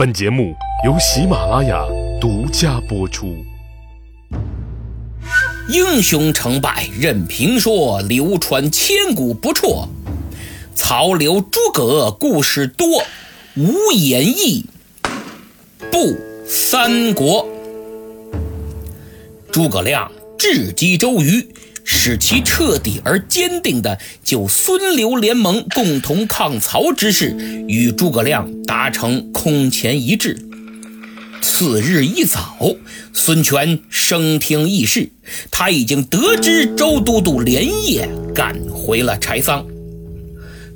本节目由喜马拉雅独家播出。英雄成败任评说，流传千古不辍。曹刘诸葛故事多，无演义不三国。诸葛亮智击周瑜。使其彻底而坚定地就孙刘联盟共同抗曹之事与诸葛亮达成空前一致。次日一早，孙权升听议事，他已经得知周都督连夜赶回了柴桑。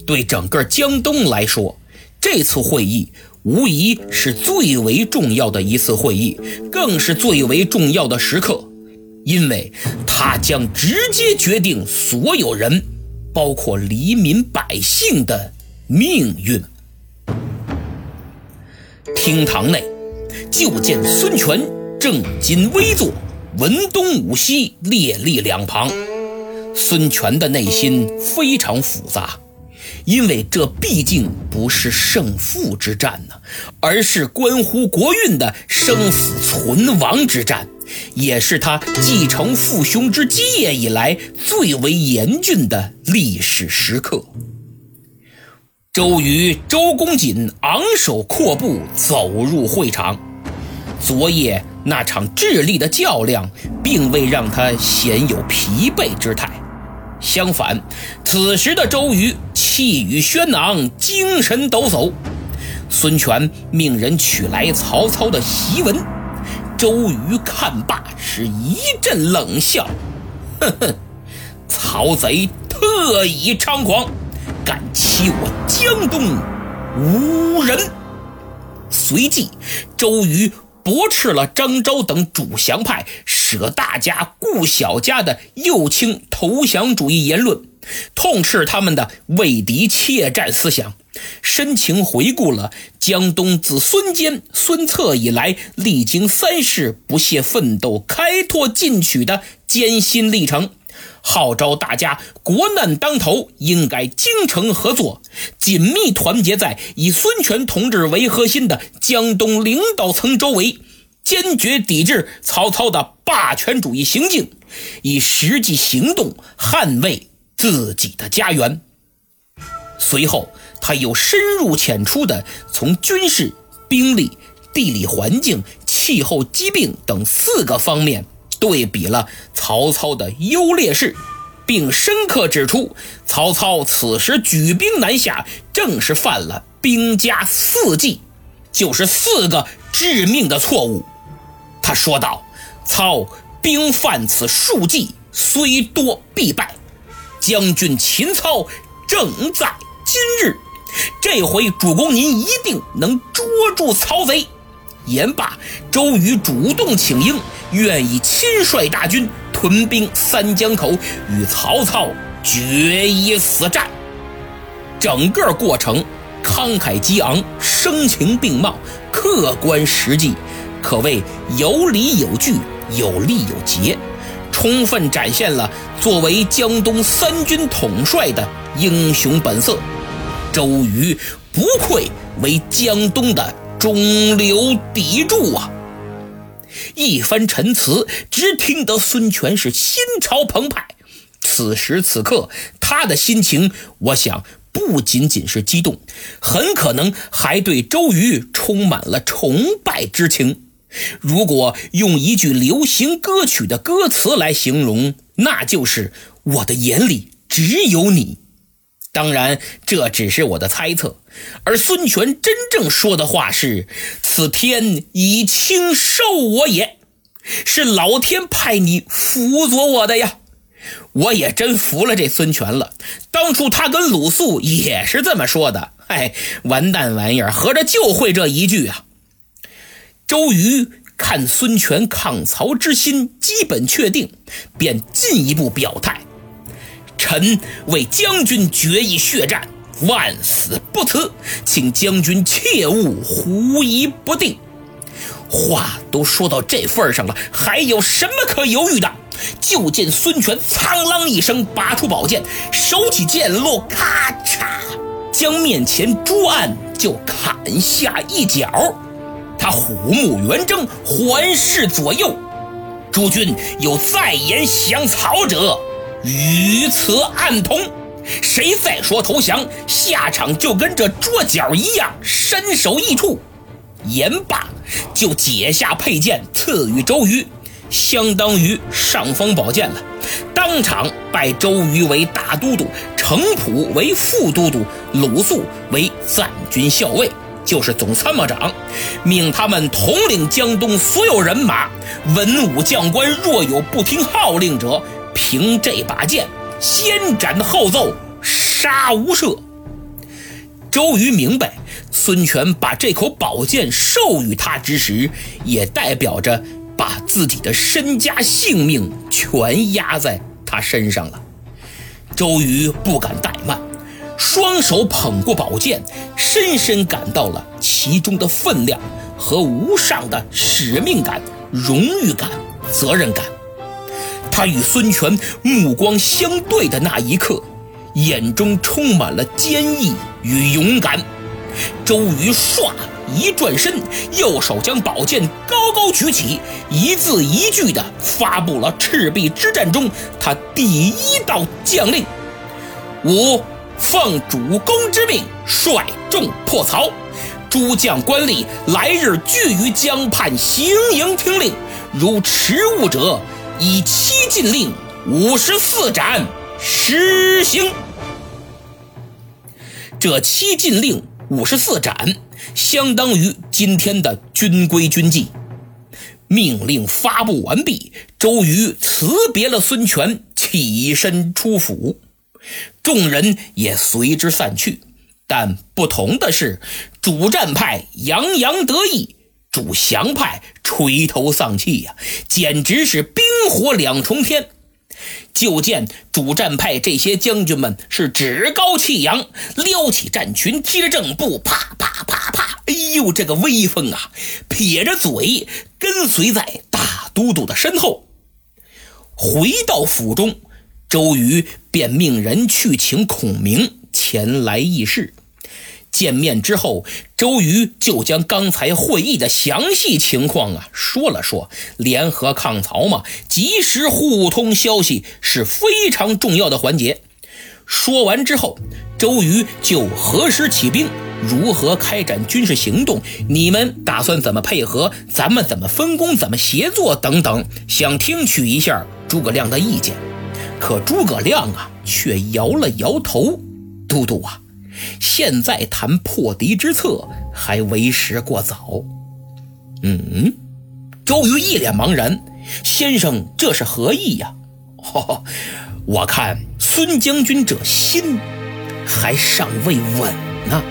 对整个江东来说，这次会议无疑是最为重要的一次会议，更是最为重要的时刻。因为他将直接决定所有人，包括黎民百姓的命运。厅堂内，就见孙权正襟危坐，文东武西列立两旁。孙权的内心非常复杂，因为这毕竟不是胜负之战呢，而是关乎国运的生死存亡之战。也是他继承父兄之基业以来最为严峻的历史时刻。周瑜、周公瑾昂首阔步走入会场。昨夜那场智力的较量，并未让他显有疲惫之态。相反，此时的周瑜气宇轩昂，精神抖擞。孙权命人取来曹操的檄文。周瑜看罢，是一阵冷笑：“哼哼，曹贼特以猖狂，敢欺我江东无人。”随即，周瑜驳斥了张昭等主降派舍大家顾小家的右倾投降主义言论，痛斥他们的畏敌怯战思想。深情回顾了江东自孙坚、孙策以来历经三世不懈奋斗、开拓进取的艰辛历程，号召大家国难当头，应该精诚合作，紧密团结在以孙权同志为核心的江东领导层周围，坚决抵制曹操的霸权主义行径，以实际行动捍卫自己的家园。随后。他又深入浅出地从军事、兵力、地理环境、气候、疾病等四个方面对比了曹操的优劣势，并深刻指出，曹操此时举兵南下，正是犯了兵家四忌，就是四个致命的错误。他说道：“操兵犯此数计，虽多必败。将军秦操正在今日。”这回主公您一定能捉住曹贼。言罢，周瑜主动请缨，愿意亲率大军屯兵三江口，与曹操决一死战。整个过程慷慨激昂，声情并茂，客观实际，可谓有理有据，有利有节，充分展现了作为江东三军统帅的英雄本色。周瑜不愧为江东的中流砥柱啊！一番陈词，只听得孙权是心潮澎湃。此时此刻，他的心情，我想不仅仅是激动，很可能还对周瑜充满了崇拜之情。如果用一句流行歌曲的歌词来形容，那就是“我的眼里只有你”。当然，这只是我的猜测，而孙权真正说的话是：“此天以轻受我也，是老天派你辅佐我的呀。”我也真服了这孙权了。当初他跟鲁肃也是这么说的。哎，完蛋玩意儿，合着就会这一句啊！周瑜看孙权抗曹之心基本确定，便进一步表态。臣为将军决一血战，万死不辞，请将军切勿狐疑不定。话都说到这份上了，还有什么可犹豫的？就见孙权苍啷一声，拔出宝剑，手起剑落，咔嚓，将面前桌案就砍下一角。他虎目圆睁，环视左右。诸君有再言降曹者，与此暗通。谁再说投降，下场就跟这桌角一样，身首异处。言罢，就解下佩剑赐予周瑜，相当于尚方宝剑了。当场拜周瑜为大都督，程普为副都督，鲁肃为赞军校尉，就是总参谋长，命他们统领江东所有人马。文武将官若有不听号令者，凭这把剑先斩后奏，杀无赦。周瑜明白，孙权把这口宝剑授予他之时，也代表着把自己的身家性命全压在他身上了。周瑜不敢怠慢，双手捧过宝剑，深深感到了其中的分量和无上的使命感、荣誉感、责任感。他与孙权目光相对的那一刻。眼中充满了坚毅与勇敢。周瑜唰一转身，右手将宝剑高高举起，一字一句地发布了赤壁之战中他第一道将令：“吾奉主公之命，率众破曹。诸将官吏来日聚于江畔行营听令。如迟误者，以七禁令，五十四斩。”实行这七禁令五十四斩，相当于今天的军规军纪。命令发布完毕，周瑜辞别了孙权，起身出府，众人也随之散去。但不同的是，主战派洋洋得意，主降派垂头丧气呀，简直是冰火两重天。就见主战派这些将军们是趾高气扬，撩起战裙，踢着正步，啪啪啪啪，哎呦，这个威风啊！撇着嘴跟随在大都督的身后。回到府中，周瑜便命人去请孔明前来议事。见面之后，周瑜就将刚才会议的详细情况啊说了说。联合抗曹嘛，及时互通消息是非常重要的环节。说完之后，周瑜就何时起兵，如何开展军事行动，你们打算怎么配合，咱们怎么分工，怎么协作等等，想听取一下诸葛亮的意见。可诸葛亮啊，却摇了摇头：“都督啊。”现在谈破敌之策还为时过早。嗯，周瑜一脸茫然。先生，这是何意呀？哦，我看孙将军这心还尚未稳呢。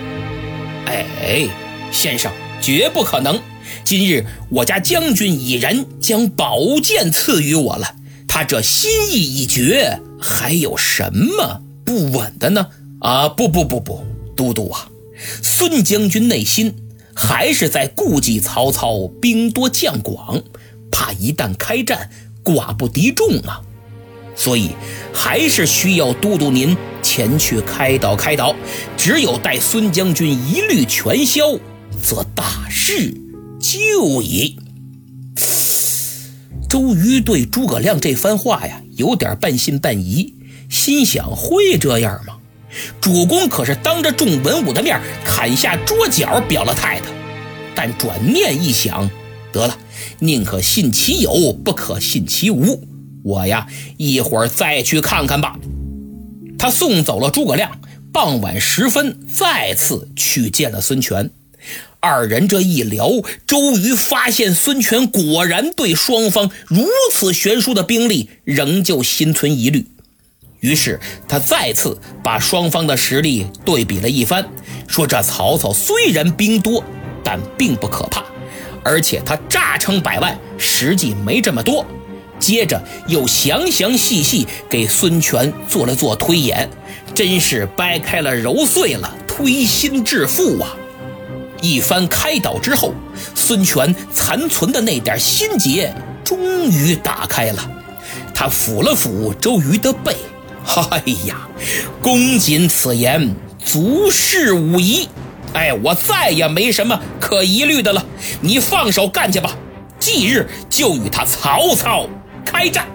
哎，先生，绝不可能。今日我家将军已然将宝剑赐予我了，他这心意已决，还有什么不稳的呢？啊不不不不，都督啊，孙将军内心还是在顾忌曹操兵多将广，怕一旦开战寡不敌众啊，所以还是需要都督您前去开导开导。只有待孙将军一律全消，则大事就矣。周瑜对诸葛亮这番话呀，有点半信半疑，心想会这样吗？主公可是当着众文武的面砍下桌角表了态的，但转念一想，得了，宁可信其有，不可信其无。我呀，一会儿再去看看吧。他送走了诸葛亮，傍晚时分再次去见了孙权。二人这一聊，周瑜发现孙权果然对双方如此悬殊的兵力仍旧心存疑虑。于是他再次把双方的实力对比了一番，说：“这曹操虽然兵多，但并不可怕，而且他诈称百万，实际没这么多。”接着又详详细细给孙权做了做推演，真是掰开了揉碎了，推心置腹啊！一番开导之后，孙权残存的那点心结终于打开了，他抚了抚周瑜的背。哎呀，公瑾此言足是无疑。哎，我再也没什么可疑虑的了。你放手干去吧，即日就与他曹操开战。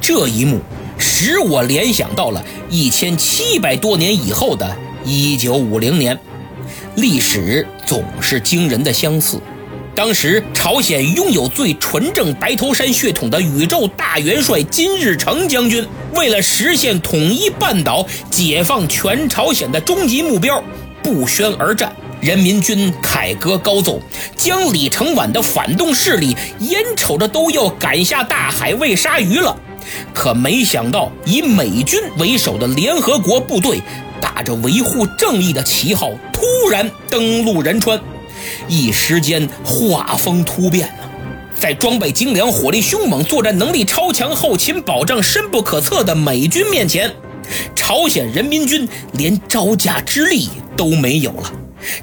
这一幕使我联想到了一千七百多年以后的一九五零年，历史总是惊人的相似。当时，朝鲜拥有最纯正白头山血统的宇宙大元帅金日成将军，为了实现统一半岛、解放全朝鲜的终极目标，不宣而战。人民军凯歌高奏，将李承晚的反动势力眼瞅着都要赶下大海喂鲨鱼了。可没想到，以美军为首的联合国部队，打着维护正义的旗号，突然登陆仁川。一时间画风突变呢，在装备精良、火力凶猛、作战能力超强、后勤保障深不可测的美军面前，朝鲜人民军连招架之力都没有了。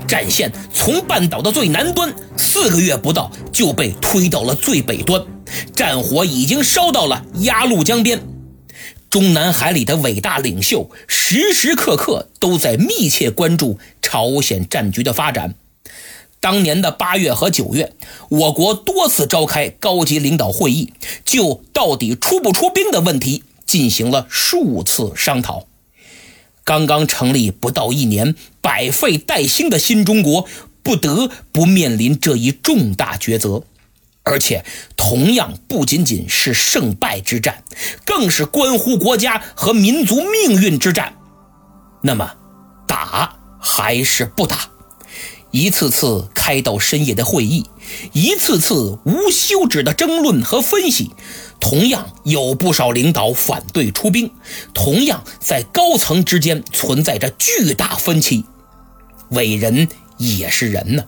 战线从半岛的最南端，四个月不到就被推到了最北端，战火已经烧到了鸭绿江边。中南海里的伟大领袖时时刻刻都在密切关注朝鲜战局的发展。当年的八月和九月，我国多次召开高级领导会议，就到底出不出兵的问题进行了数次商讨。刚刚成立不到一年，百废待兴的新中国不得不面临这一重大抉择，而且同样不仅仅是胜败之战，更是关乎国家和民族命运之战。那么，打还是不打？一次次开到深夜的会议，一次次无休止的争论和分析，同样有不少领导反对出兵，同样在高层之间存在着巨大分歧。伟人也是人呢，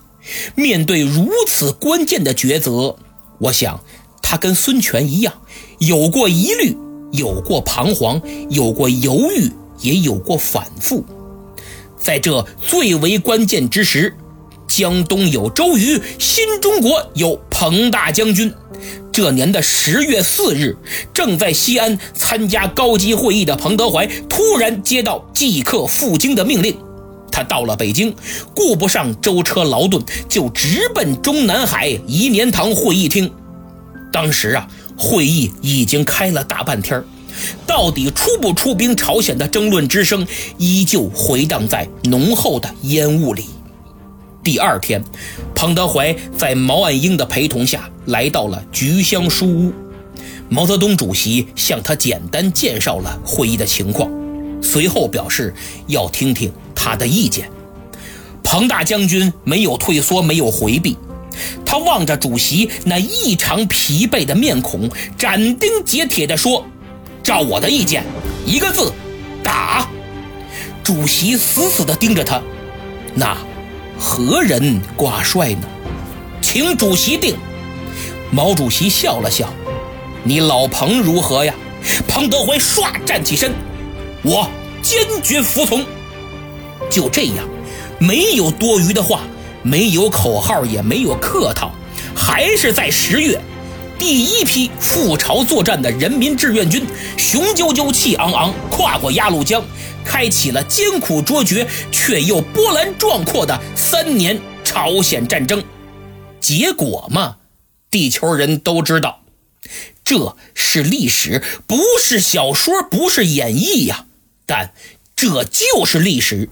面对如此关键的抉择，我想他跟孙权一样，有过疑虑，有过彷徨，有过犹豫，也有过反复。在这最为关键之时。江东有周瑜，新中国有彭大将军。这年的十月四日，正在西安参加高级会议的彭德怀突然接到即刻赴京的命令。他到了北京，顾不上舟车劳顿，就直奔中南海颐年堂会议厅。当时啊，会议已经开了大半天到底出不出兵朝鲜的争论之声，依旧回荡在浓厚的烟雾里。第二天，彭德怀在毛岸英的陪同下来到了菊香书屋。毛泽东主席向他简单介绍了会议的情况，随后表示要听听他的意见。彭大将军没有退缩，没有回避，他望着主席那异常疲惫的面孔，斩钉截铁地说：“照我的意见，一个字，打。”主席死死地盯着他，那。何人挂帅呢？请主席定。毛主席笑了笑：“你老彭如何呀？”彭德怀唰站起身：“我坚决服从。”就这样，没有多余的话，没有口号，也没有客套，还是在十月，第一批赴朝作战的人民志愿军雄赳赳气昂昂跨过鸭绿江。开启了艰苦卓绝却又波澜壮阔的三年朝鲜战争，结果嘛，地球人都知道，这是历史，不是小说，不是演绎呀，但这就是历史。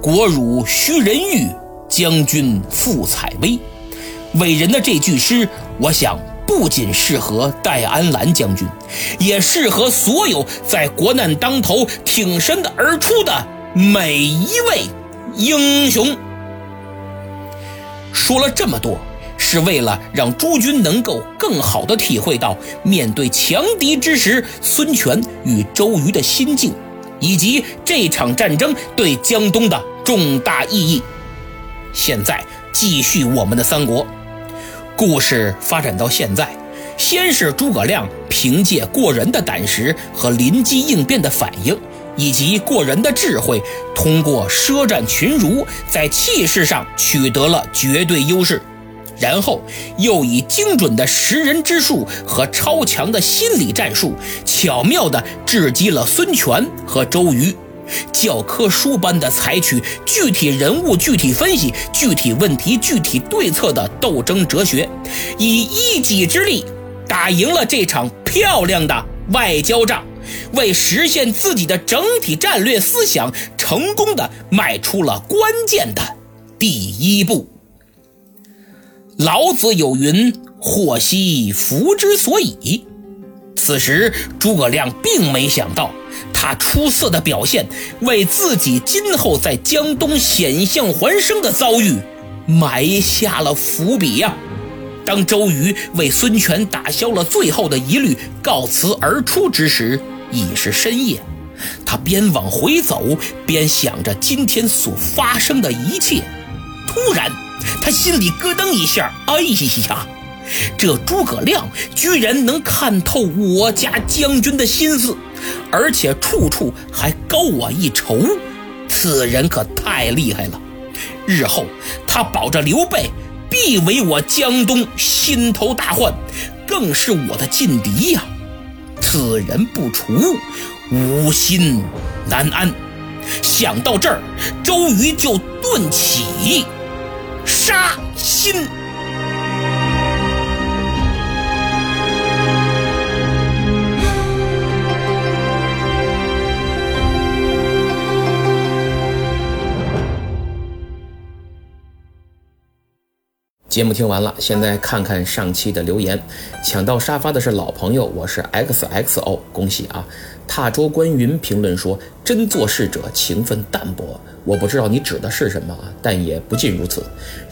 国辱须人欲，将军复采薇。伟人的这句诗，我想。不仅适合戴安澜将军，也适合所有在国难当头挺身而出的每一位英雄。说了这么多，是为了让诸君能够更好的体会到面对强敌之时，孙权与周瑜的心境，以及这场战争对江东的重大意义。现在继续我们的三国。故事发展到现在，先是诸葛亮凭借过人的胆识和临机应变的反应，以及过人的智慧，通过舌战群儒，在气势上取得了绝对优势，然后又以精准的识人之术和超强的心理战术，巧妙地制击了孙权和周瑜，教科书般的采取具体人物具体分析、具体问题具体对策的斗争哲学，以一己之力打赢了这场漂亮的外交仗，为实现自己的整体战略思想，成功的迈出了关键的第一步。老子有云：“祸兮福之所以。”此时，诸葛亮并没想到，他出色的表现为自己今后在江东险象环生的遭遇埋下了伏笔呀。当周瑜为孙权打消了最后的疑虑，告辞而出之时，已是深夜。他边往回走，边想着今天所发生的一切。突然，他心里咯噔一下，哎呀！这诸葛亮居然能看透我家将军的心思，而且处处还高我一筹，此人可太厉害了。日后他保着刘备，必为我江东心头大患，更是我的劲敌呀！此人不除，吾心难安。想到这儿，周瑜就顿起杀心。节目听完了，现在看看上期的留言。抢到沙发的是老朋友，我是 XXO，恭喜啊！踏桌观云评论说：“真做事者情分淡薄。”我不知道你指的是什么啊，但也不尽如此。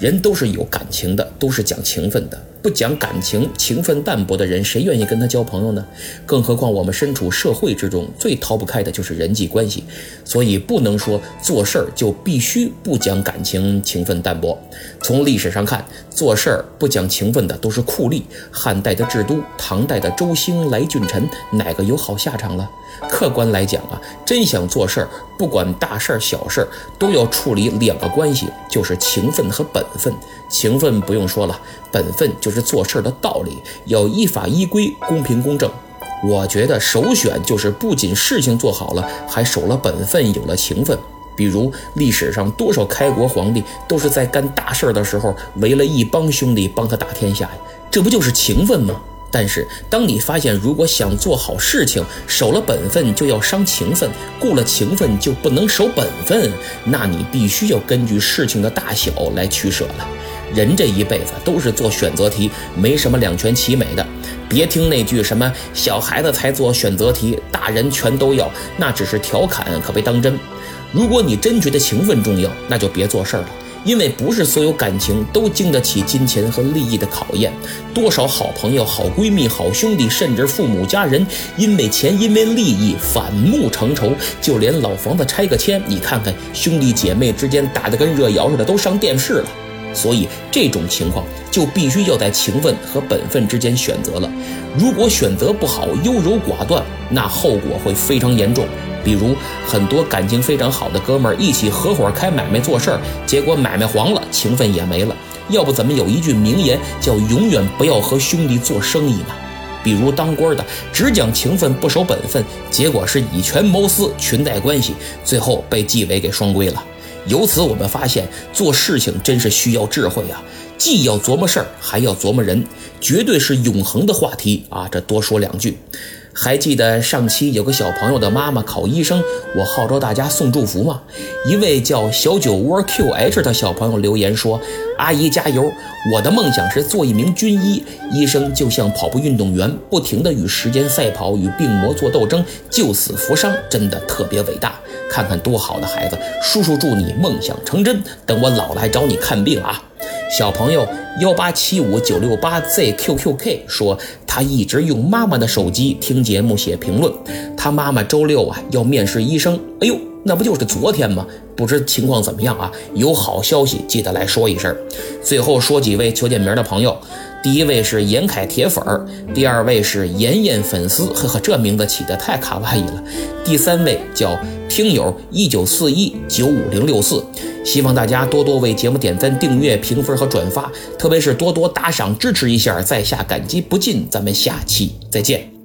人都是有感情的，都是讲情分的。不讲感情、情分淡薄的人，谁愿意跟他交朋友呢？更何况我们身处社会之中，最逃不开的就是人际关系。所以不能说做事儿就必须不讲感情、情分淡薄。从历史上看，做事儿不讲情分的都是酷吏。汉代的制都、唐代的周兴、来俊臣，哪个有好下场了？客观来讲啊，真想做事儿，不管大事儿、小事。都要处理两个关系，就是情分和本分。情分不用说了，本分就是做事的道理，要依法依规、公平公正。我觉得首选就是不仅事情做好了，还守了本分，有了情分。比如历史上多少开国皇帝都是在干大事的时候围了一帮兄弟帮他打天下呀，这不就是情分吗？但是，当你发现如果想做好事情，守了本分就要伤情分，顾了情分就不能守本分，那你必须要根据事情的大小来取舍了。人这一辈子都是做选择题，没什么两全其美的。别听那句什么小孩子才做选择题，大人全都要，那只是调侃，可别当真。如果你真觉得情分重要，那就别做事儿了。因为不是所有感情都经得起金钱和利益的考验，多少好朋友、好闺蜜、好兄弟，甚至父母家人，因为钱、因为利益反目成仇，就连老房子拆个迁，你看看兄弟姐妹之间打得跟热窑似的，都上电视了。所以这种情况就必须要在情分和本分之间选择了。如果选择不好，优柔寡断，那后果会非常严重。比如很多感情非常好的哥们儿一起合伙开买卖做事儿，结果买卖黄了，情分也没了。要不怎么有一句名言叫“永远不要和兄弟做生意”呢？比如当官的只讲情分不守本分，结果是以权谋私，裙带关系，最后被纪委给双规了。由此我们发现，做事情真是需要智慧啊，既要琢磨事儿，还要琢磨人，绝对是永恒的话题啊！这多说两句。还记得上期有个小朋友的妈妈考医生，我号召大家送祝福吗？一位叫小酒窝 QH 的小朋友留言说：“阿姨加油！我的梦想是做一名军医。医生就像跑步运动员，不停地与时间赛跑，与病魔做斗争，救死扶伤，真的特别伟大。看看多好的孩子！叔叔祝你梦想成真，等我老了还找你看病啊！”小朋友幺八七五九六八 zqqk 说，他一直用妈妈的手机听节目写评论。他妈妈周六啊要面试医生，哎呦，那不就是昨天吗？不知情况怎么样啊？有好消息记得来说一声。最后说几位求点名的朋友。第一位是严凯铁粉儿，第二位是妍妍粉丝，呵呵，这名字起的太卡哇伊了。第三位叫听友一九四一九五零六四，希望大家多多为节目点赞、订阅、评分和转发，特别是多多打赏支持一下，在下感激不尽。咱们下期再见。